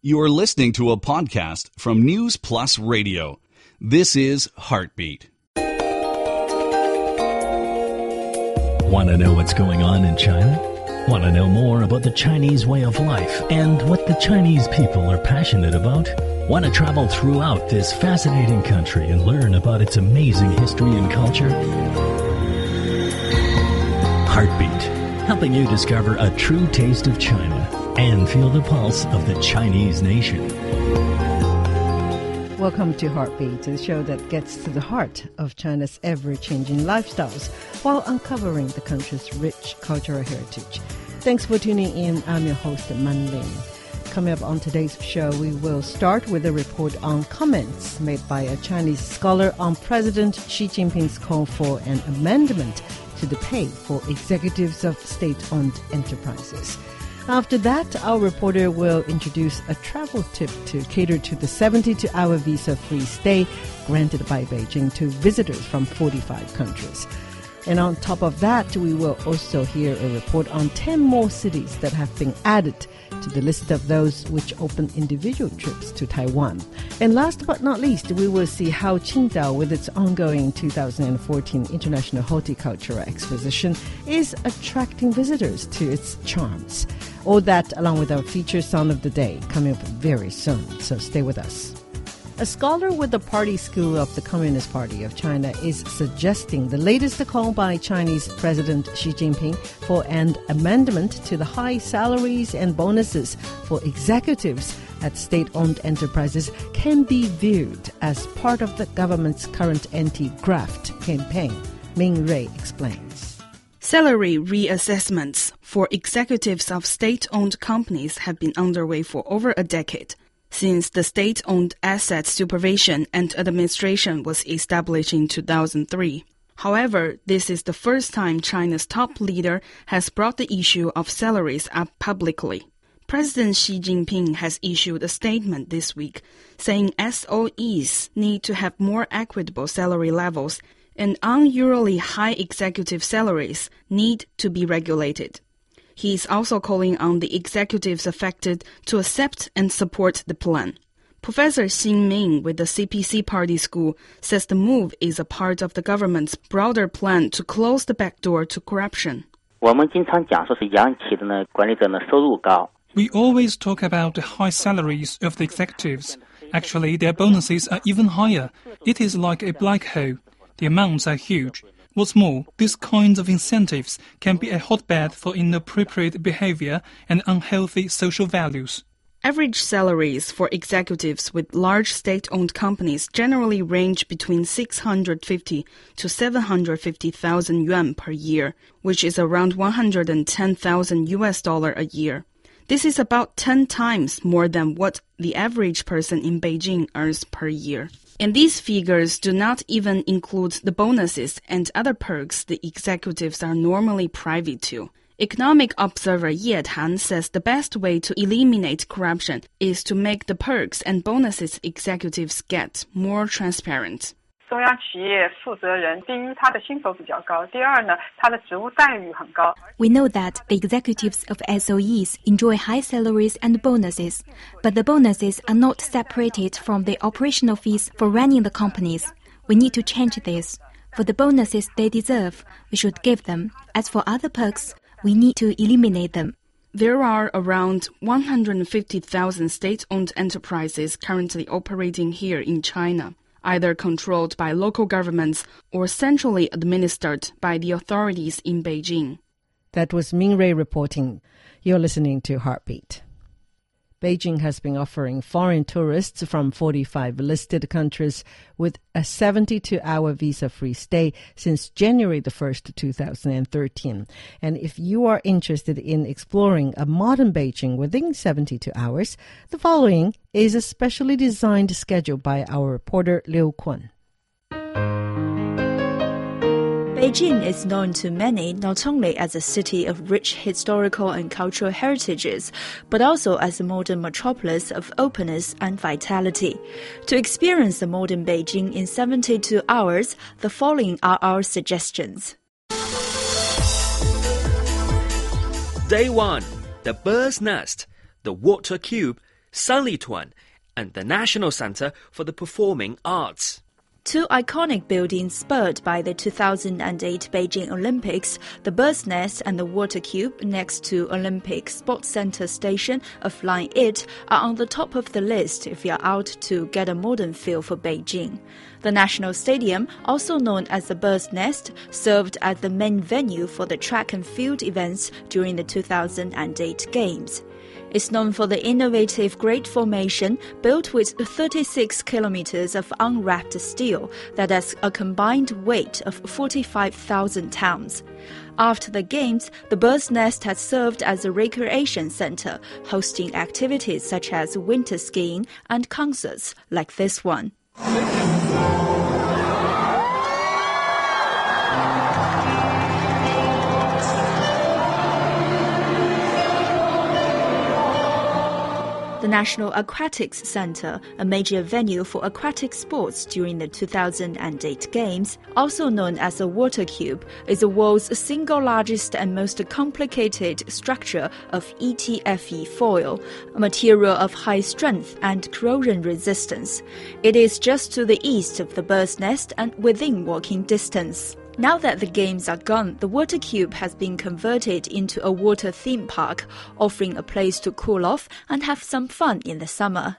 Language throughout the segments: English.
You're listening to a podcast from News Plus Radio. This is Heartbeat. Want to know what's going on in China? Want to know more about the Chinese way of life and what the Chinese people are passionate about? Want to travel throughout this fascinating country and learn about its amazing history and culture? Heartbeat, helping you discover a true taste of China and feel the pulse of the Chinese nation. Welcome to Heartbeat, the show that gets to the heart of China's ever changing lifestyles while uncovering the country's rich cultural heritage. Thanks for tuning in. I'm your host, Man Ling. Coming up on today's show, we will start with a report on comments made by a Chinese scholar on President Xi Jinping's call for an amendment to the pay for executives of state owned enterprises. After that, our reporter will introduce a travel tip to cater to the 72 hour visa free stay granted by Beijing to visitors from 45 countries. And on top of that, we will also hear a report on 10 more cities that have been added to the list of those which open individual trips to Taiwan. And last but not least, we will see how Qingdao, with its ongoing 2014 International Horticultural Exposition, is attracting visitors to its charms. All that along with our feature song of the day coming up very soon, so stay with us. A scholar with the Party School of the Communist Party of China is suggesting the latest call by Chinese President Xi Jinping for an amendment to the high salaries and bonuses for executives at state owned enterprises can be viewed as part of the government's current anti graft campaign. Ming Rui explains. Salary reassessments for executives of state owned companies have been underway for over a decade since the state owned Asset Supervision and Administration was established in 2003. However, this is the first time China's top leader has brought the issue of salaries up publicly. President Xi Jinping has issued a statement this week saying SOEs need to have more equitable salary levels and unusually high executive salaries need to be regulated. He is also calling on the executives affected to accept and support the plan. Professor Xin Ming with the CPC Party School says the move is a part of the government's broader plan to close the back door to corruption. We always talk about the high salaries of the executives. Actually, their bonuses are even higher. It is like a black hole. The amounts are huge. What's more, these kinds of incentives can be a hotbed for inappropriate behavior and unhealthy social values. Average salaries for executives with large state-owned companies generally range between 650 to 750,000 yuan per year, which is around 110,000 US dollar a year. This is about 10 times more than what the average person in Beijing earns per year. And these figures do not even include the bonuses and other perks the executives are normally privy to. Economic observer Ye Tan says the best way to eliminate corruption is to make the perks and bonuses executives get more transparent. 中央企业负责人，第一，他的薪酬比较高；第二呢，他的职务待遇很高。We know that the executives of SOEs enjoy high salaries and bonuses, but the bonuses are not separated from the operational fees for running the companies. We need to change this. For the bonuses they deserve, we should give them. As for other perks, we need to eliminate them. There are around 150,000 state owned enterprises currently operating here in China either controlled by local governments or centrally administered by the authorities in Beijing. That was Ming Rui reporting. You're listening to Heartbeat. Beijing has been offering foreign tourists from 45 listed countries with a 72 hour visa free stay since January the 1st, 2013. And if you are interested in exploring a modern Beijing within 72 hours, the following is a specially designed schedule by our reporter Liu Kun. Beijing is known to many not only as a city of rich historical and cultural heritages, but also as a modern metropolis of openness and vitality. To experience the modern Beijing in 72 hours, the following are our suggestions. Day 1 The Bird's Nest, the Water Cube, Sanlitun, and the National Center for the Performing Arts. Two iconic buildings spurred by the 2008 Beijing Olympics, the Bird's Nest and the Water Cube next to Olympic Sports Center station of Line 8 are on the top of the list if you're out to get a modern feel for Beijing. The National Stadium, also known as the Bird's Nest, served as the main venue for the track and field events during the 2008 Games is known for the innovative Great Formation built with 36 kilometers of unwrapped steel that has a combined weight of 45,000 tons. After the Games, the Bird's Nest has served as a recreation center, hosting activities such as winter skiing and concerts like this one. The National Aquatics Center, a major venue for aquatic sports during the 2008 Games, also known as the Water Cube, is the world's single largest and most complicated structure of ETFE foil, a material of high strength and corrosion resistance. It is just to the east of the bird's nest and within walking distance. Now that the games are gone, the water cube has been converted into a water theme park, offering a place to cool off and have some fun in the summer.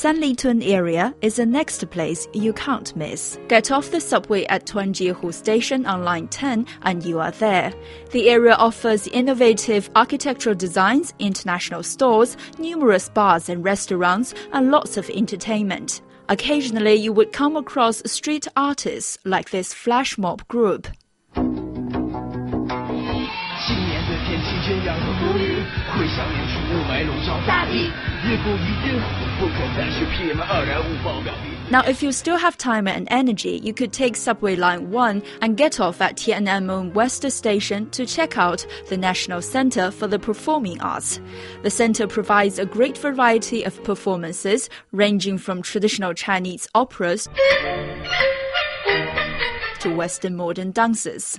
Sanlitun area is the next place you can't miss. Get off the subway at Tuanjiehu Station on Line 10 and you are there. The area offers innovative architectural designs, international stores, numerous bars and restaurants, and lots of entertainment. Occasionally, you would come across street artists like this flash mob group. Now, if you still have time and energy, you could take Subway Line 1 and get off at Tiananmen West Station to check out the National Center for the Performing Arts. The center provides a great variety of performances, ranging from traditional Chinese operas to Western modern dances.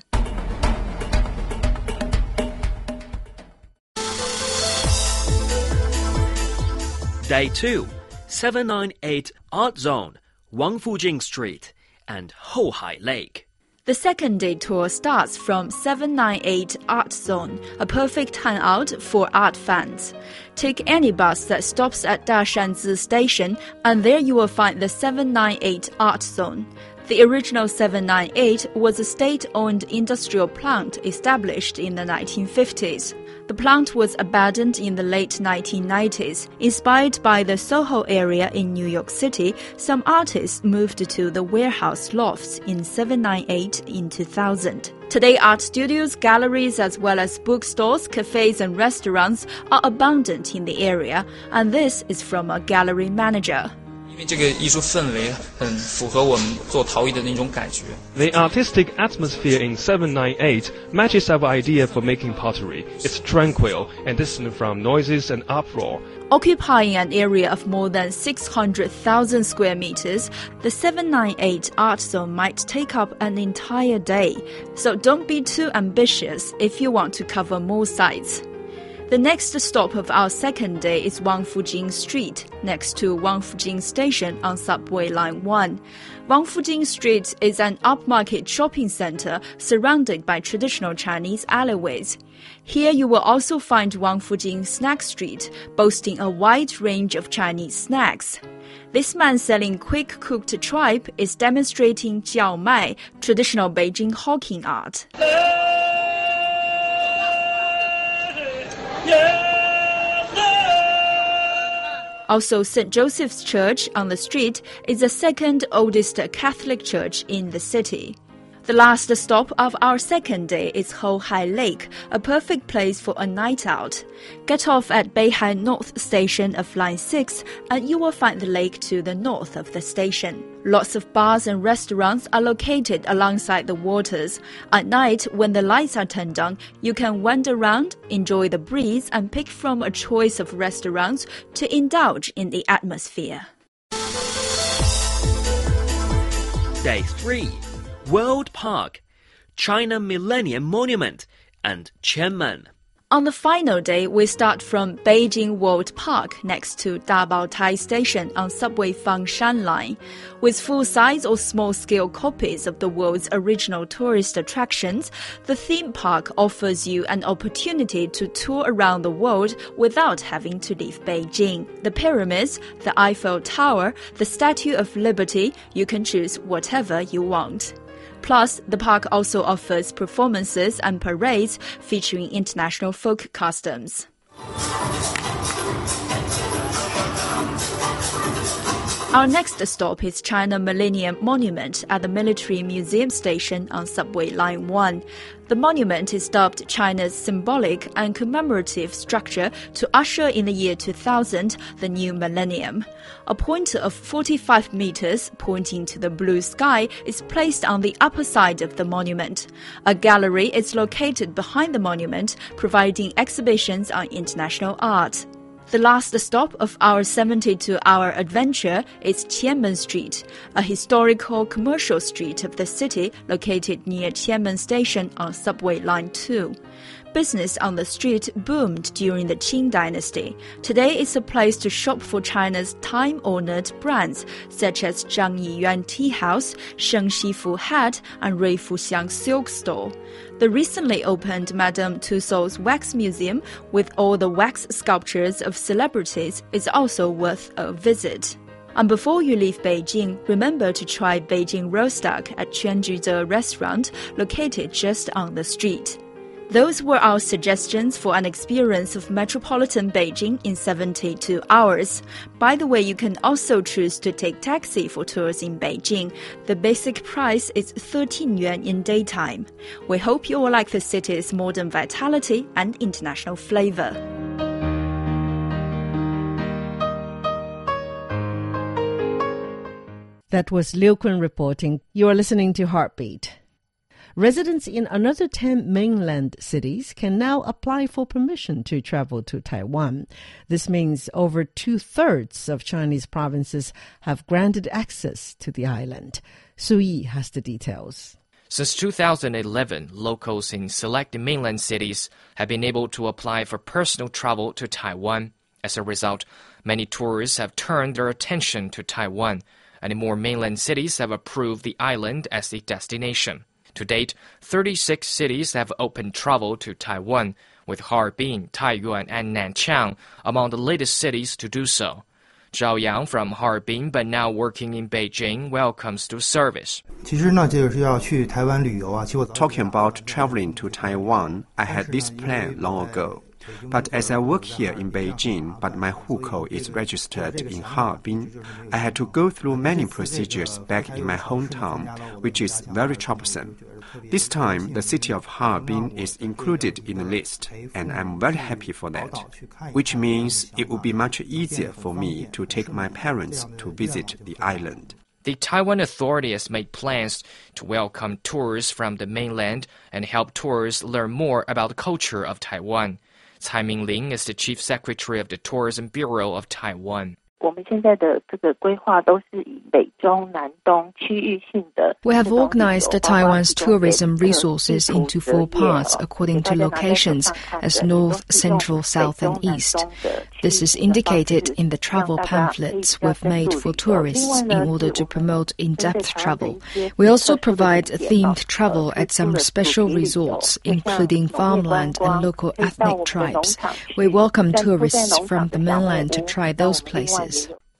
Day 2 798 Art Zone, Wangfujing Street, and Houhai Lake. The second day tour starts from 798 Art Zone, a perfect hangout for art fans. Take any bus that stops at Dashanzi Station, and there you will find the 798 Art Zone. The original 798 was a state owned industrial plant established in the 1950s. The plant was abandoned in the late 1990s. Inspired by the Soho area in New York City, some artists moved to the warehouse lofts in 798 in 2000. Today, art studios, galleries, as well as bookstores, cafes, and restaurants are abundant in the area, and this is from a gallery manager. The artistic atmosphere in 798 matches our idea for making pottery. It's tranquil and distant from noises and uproar. Occupying an area of more than 600,000 square meters, the 798 art zone might take up an entire day. So don't be too ambitious if you want to cover more sites. The next stop of our second day is Wangfujing Street, next to Wangfujing Station on Subway Line 1. Wangfujing Street is an upmarket shopping center surrounded by traditional Chinese alleyways. Here you will also find Wangfujing Snack Street, boasting a wide range of Chinese snacks. This man selling quick cooked tripe is demonstrating jiao mai, traditional Beijing hawking art. Also, St. Joseph's Church on the street is the second oldest Catholic church in the city. The last stop of our second day is Houhai Lake, a perfect place for a night out. Get off at Beihai North Station of Line 6 and you will find the lake to the north of the station. Lots of bars and restaurants are located alongside the waters. At night, when the lights are turned on, you can wander around, enjoy the breeze, and pick from a choice of restaurants to indulge in the atmosphere. Day 3 World Park. China Millennium Monument and Qianmen. On the final day, we start from Beijing World Park next to Dabaotai Station on subway Fangshan Line. With full-size or small-scale copies of the world's original tourist attractions, the theme park offers you an opportunity to tour around the world without having to leave Beijing. The pyramids, the Eiffel Tower, the Statue of Liberty, you can choose whatever you want. Plus, the park also offers performances and parades featuring international folk customs. Our next stop is China Millennium Monument at the Military Museum Station on Subway Line 1. The monument is dubbed China's symbolic and commemorative structure to usher in the year 2000, the new millennium. A pointer of 45 meters pointing to the blue sky is placed on the upper side of the monument. A gallery is located behind the monument, providing exhibitions on international art. The last stop of our 72 hour adventure is Qianmen Street, a historical commercial street of the city located near Qianmen Station on Subway Line 2. Business on the street boomed during the Qing dynasty. Today it's a place to shop for China's time-honored brands such as Zhang Yiyuan Tea House, Sheng Xifu Hat, and Rui Fuxiang Silk Store. The recently opened Madame Tussauds Wax Museum with all the wax sculptures of celebrities is also worth a visit. And before you leave Beijing, remember to try Beijing roast duck at Quanjude restaurant located just on the street. Those were our suggestions for an experience of metropolitan Beijing in 72 hours. By the way, you can also choose to take taxi for tours in Beijing. The basic price is 13 yuan in daytime. We hope you will like the city's modern vitality and international flavor. That was Liu Kun reporting. You are listening to Heartbeat. Residents in another 10 mainland cities can now apply for permission to travel to Taiwan. This means over two thirds of Chinese provinces have granted access to the island. Su Yi has the details. Since 2011, locals in select mainland cities have been able to apply for personal travel to Taiwan. As a result, many tourists have turned their attention to Taiwan, and more mainland cities have approved the island as a destination. To date, 36 cities have opened travel to Taiwan, with Harbin, Taiyuan, and Nanchang among the latest cities to do so. Zhao Yang from Harbin, but now working in Beijing, welcomes the service. Talking about traveling to Taiwan, I had this plan long ago. But as I work here in Beijing, but my hukou is registered in Harbin, I had to go through many procedures back in my hometown, which is very troublesome. This time, the city of Harbin is included in the list, and I'm very happy for that, which means it will be much easier for me to take my parents to visit the island. The Taiwan Authority has made plans to welcome tourists from the mainland and help tourists learn more about the culture of Taiwan. Cai Mingling is the Chief Secretary of the Tourism Bureau of Taiwan. We have organized Taiwan's tourism resources into four parts according to locations as north, central, south, and east. This is indicated in the travel pamphlets we've made for tourists in order to promote in-depth travel. We also provide themed travel at some special resorts, including farmland and local ethnic tribes. We welcome tourists from the mainland to try those places.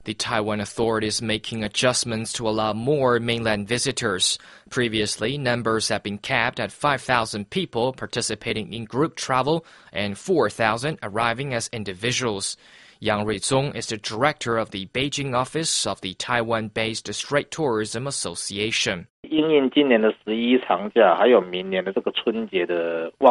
The Taiwan authority is making adjustments to allow more mainland visitors. Previously, numbers have been capped at 5,000 people participating in group travel and 4,000 arriving as individuals. Yang Ruizong is the director of the Beijing office of the Taiwan-based Strait Tourism Association.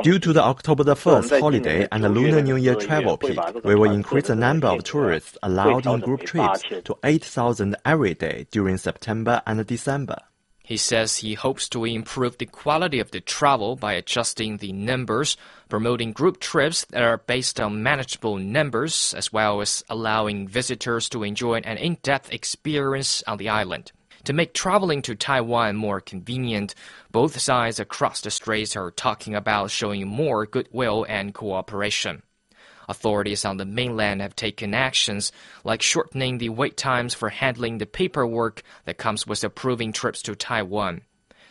Due to the October the 1st holiday and the Lunar New Year travel peak, we will increase the number of tourists allowed in group trips to 8,000 every day during September and December. He says he hopes to improve the quality of the travel by adjusting the numbers, promoting group trips that are based on manageable numbers, as well as allowing visitors to enjoy an in-depth experience on the island. To make traveling to Taiwan more convenient, both sides across the straits are talking about showing more goodwill and cooperation. Authorities on the mainland have taken actions like shortening the wait times for handling the paperwork that comes with approving trips to Taiwan.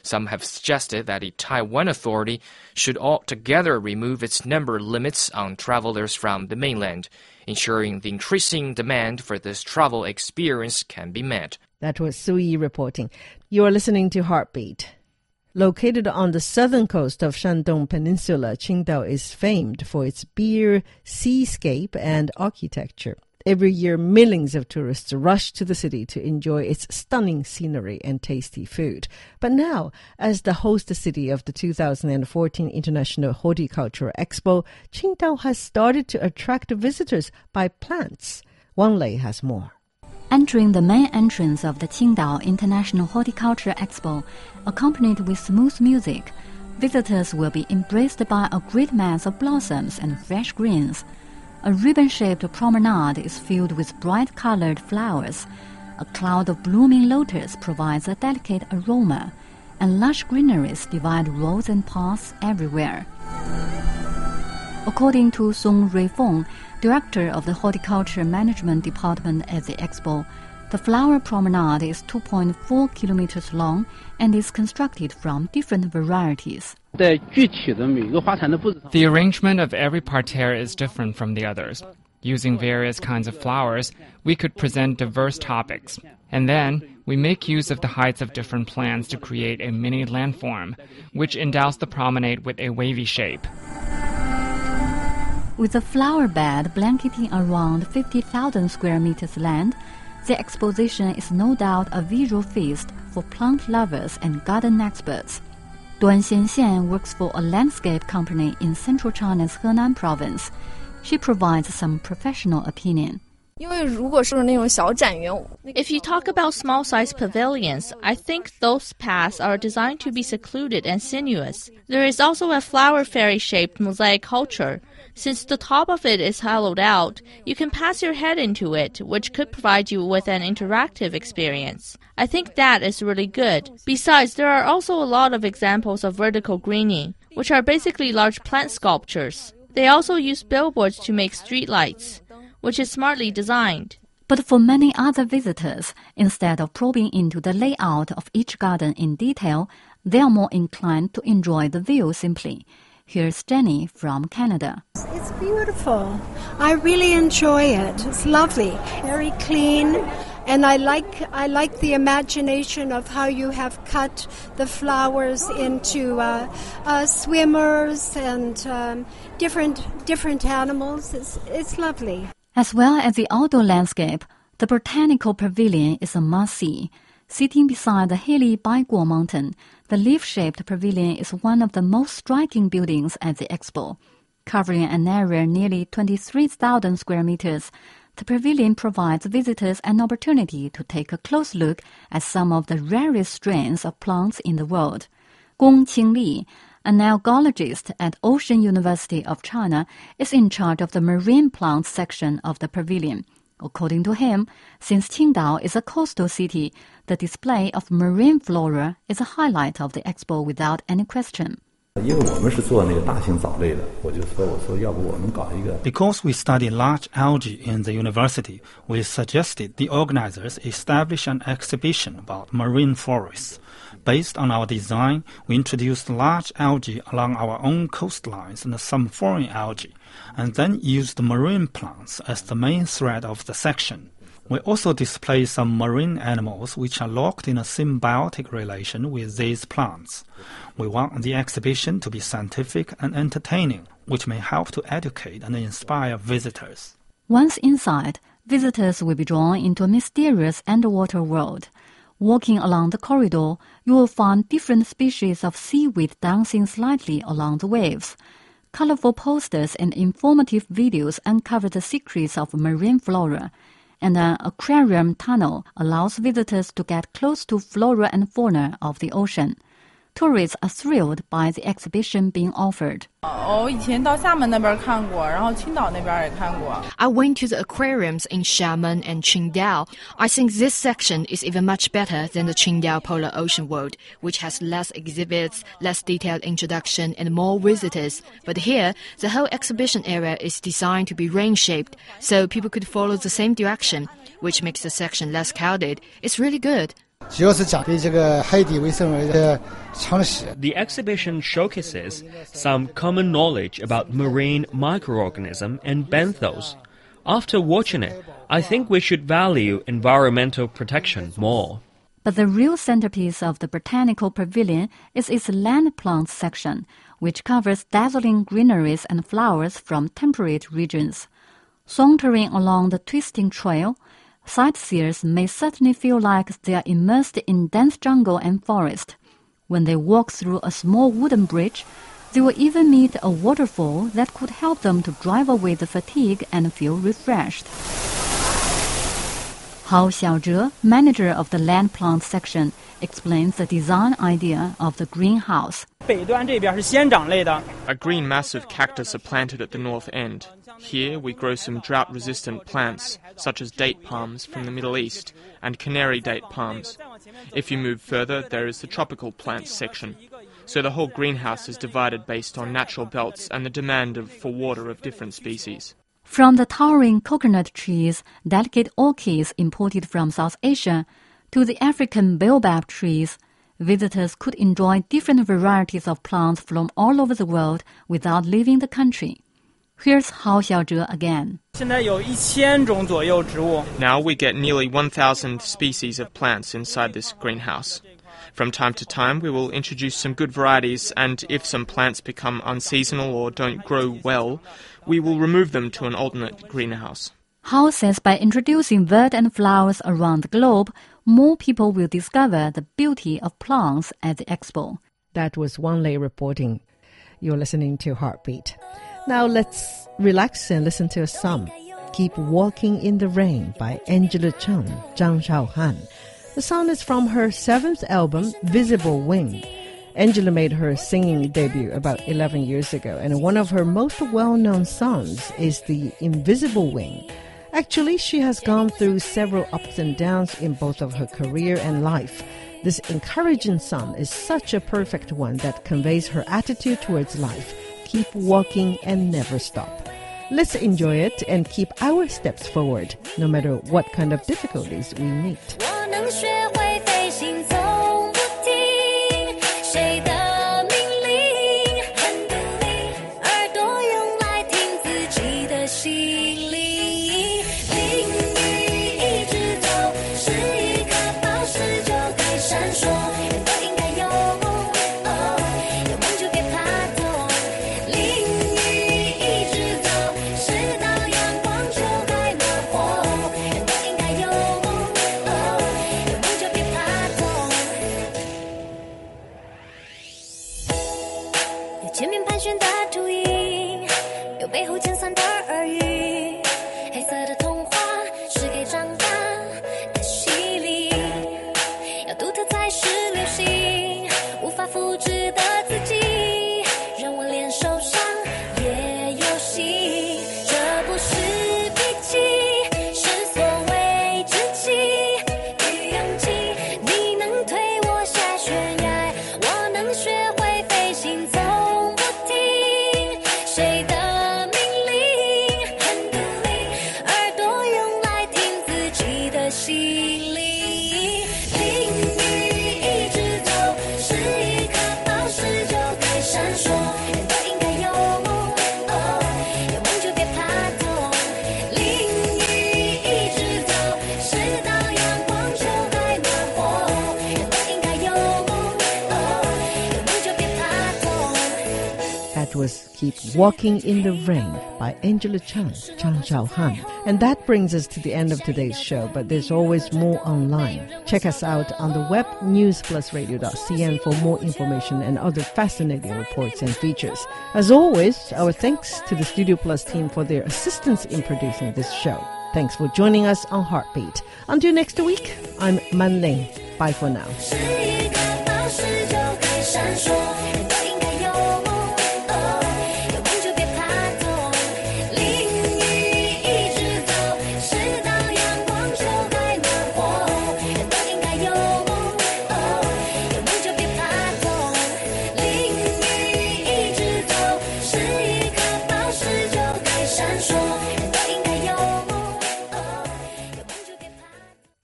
Some have suggested that the Taiwan authority should altogether remove its number limits on travelers from the mainland, ensuring the increasing demand for this travel experience can be met. That was Su Yi reporting. You are listening to Heartbeat. Located on the southern coast of Shandong Peninsula, Qingdao is famed for its beer, seascape, and architecture. Every year, millions of tourists rush to the city to enjoy its stunning scenery and tasty food. But now, as the host city of the 2014 International Horticultural Expo, Qingdao has started to attract visitors by plants. Wang Lei has more. Entering the main entrance of the Qingdao International Horticulture Expo, accompanied with smooth music, visitors will be embraced by a great mass of blossoms and fresh greens. A ribbon-shaped promenade is filled with bright-colored flowers. A cloud of blooming lotus provides a delicate aroma, and lush greeneries divide roads and paths everywhere. According to Song Ruifeng, director of the Horticulture Management Department at the expo, the flower promenade is 2.4 kilometers long and is constructed from different varieties. The arrangement of every parterre is different from the others. Using various kinds of flowers, we could present diverse topics. And then, we make use of the heights of different plants to create a mini landform, which endows the promenade with a wavy shape. With a flower bed blanketing around 50,000 square meters land, the exposition is no doubt a visual feast for plant lovers and garden experts. Duan Xianxian works for a landscape company in central China's Henan province. She provides some professional opinion. If you talk about small sized pavilions, I think those paths are designed to be secluded and sinuous. There is also a flower fairy shaped mosaic culture. Since the top of it is hollowed out, you can pass your head into it, which could provide you with an interactive experience. I think that is really good. Besides, there are also a lot of examples of vertical greening, which are basically large plant sculptures. They also use billboards to make streetlights which is smartly designed. But for many other visitors, instead of probing into the layout of each garden in detail, they are more inclined to enjoy the view simply. Here's Jenny from Canada. It's beautiful. I really enjoy it. It's lovely, very clean, and I like I like the imagination of how you have cut the flowers into uh, uh, swimmers and um, different different animals. It's it's lovely. As well as the outdoor landscape, the Botanical Pavilion is a must-see. Sitting beside the hilly Baiguo Mountain, the leaf-shaped pavilion is one of the most striking buildings at the expo. Covering an area nearly 23,000 square meters, the pavilion provides visitors an opportunity to take a close look at some of the rarest strains of plants in the world. Gong Qingli, an algologist at Ocean University of China, is in charge of the marine plants section of the pavilion. According to him, since Qingdao is a coastal city, the display of marine flora is a highlight of the expo without any question. Because we study large algae in the university, we suggested the organizers establish an exhibition about marine forests. Based on our design, we introduced large algae along our own coastlines and some foreign algae, and then used marine plants as the main thread of the section. We also display some marine animals which are locked in a symbiotic relation with these plants. We want the exhibition to be scientific and entertaining, which may help to educate and inspire visitors. Once inside, visitors will be drawn into a mysterious underwater world. Walking along the corridor, you will find different species of seaweed dancing slightly along the waves. Colorful posters and informative videos uncover the secrets of marine flora, and an aquarium tunnel allows visitors to get close to flora and fauna of the ocean. Tourists are thrilled by the exhibition being offered. I went to the aquariums in Xiamen and Qingdao. I think this section is even much better than the Qingdao Polar Ocean World, which has less exhibits, less detailed introduction, and more visitors. But here, the whole exhibition area is designed to be ring-shaped, so people could follow the same direction, which makes the section less crowded. It's really good. The exhibition showcases some common knowledge about marine microorganisms and benthos. After watching it, I think we should value environmental protection more. But the real centerpiece of the Botanical Pavilion is its land plants section, which covers dazzling greeneries and flowers from temperate regions. Sauntering along the twisting trail, sightseers may certainly feel like they are immersed in dense jungle and forest. When they walk through a small wooden bridge, they will even meet a waterfall that could help them to drive away the fatigue and feel refreshed. Hao Xiaozhe, manager of the land plant section, explains the design idea of the greenhouse. A green mass of cactus are planted at the north end. Here we grow some drought resistant plants, such as date palms from the Middle East and canary date palms. If you move further, there is the tropical plants section. So the whole greenhouse is divided based on natural belts and the demand of, for water of different species. From the towering coconut trees, delicate orchids imported from South Asia, to the African baobab trees, visitors could enjoy different varieties of plants from all over the world without leaving the country. Here's Hao Xiaozhe again. Now we get nearly 1,000 species of plants inside this greenhouse. From time to time, we will introduce some good varieties, and if some plants become unseasonal or don't grow well, we will remove them to an alternate greenhouse. Hao says by introducing bird and flowers around the globe, more people will discover the beauty of plants at the expo. That was Wang Lei reporting. You're listening to Heartbeat. Now let's relax and listen to a song. Keep Walking in the Rain by Angela Chang, Zhang Shaohan. The song is from her seventh album, Visible Wing. Angela made her singing debut about 11 years ago, and one of her most well known songs is The Invisible Wing. Actually, she has gone through several ups and downs in both of her career and life. This encouraging song is such a perfect one that conveys her attitude towards life keep walking and never stop. Let's enjoy it and keep our steps forward, no matter what kind of difficulties we meet. Walking in the Rain by Angela Chan, Chang Shaohan. And that brings us to the end of today's show, but there's always more online. Check us out on the web newsplusradio.cn for more information and other fascinating reports and features. As always, our thanks to the Studio Plus team for their assistance in producing this show. Thanks for joining us on Heartbeat. Until next week, I'm Man Ling. Bye for now.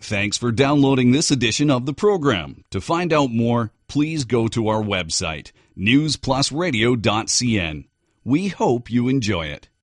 Thanks for downloading this edition of the program. To find out more, please go to our website, newsplusradio.cn. We hope you enjoy it.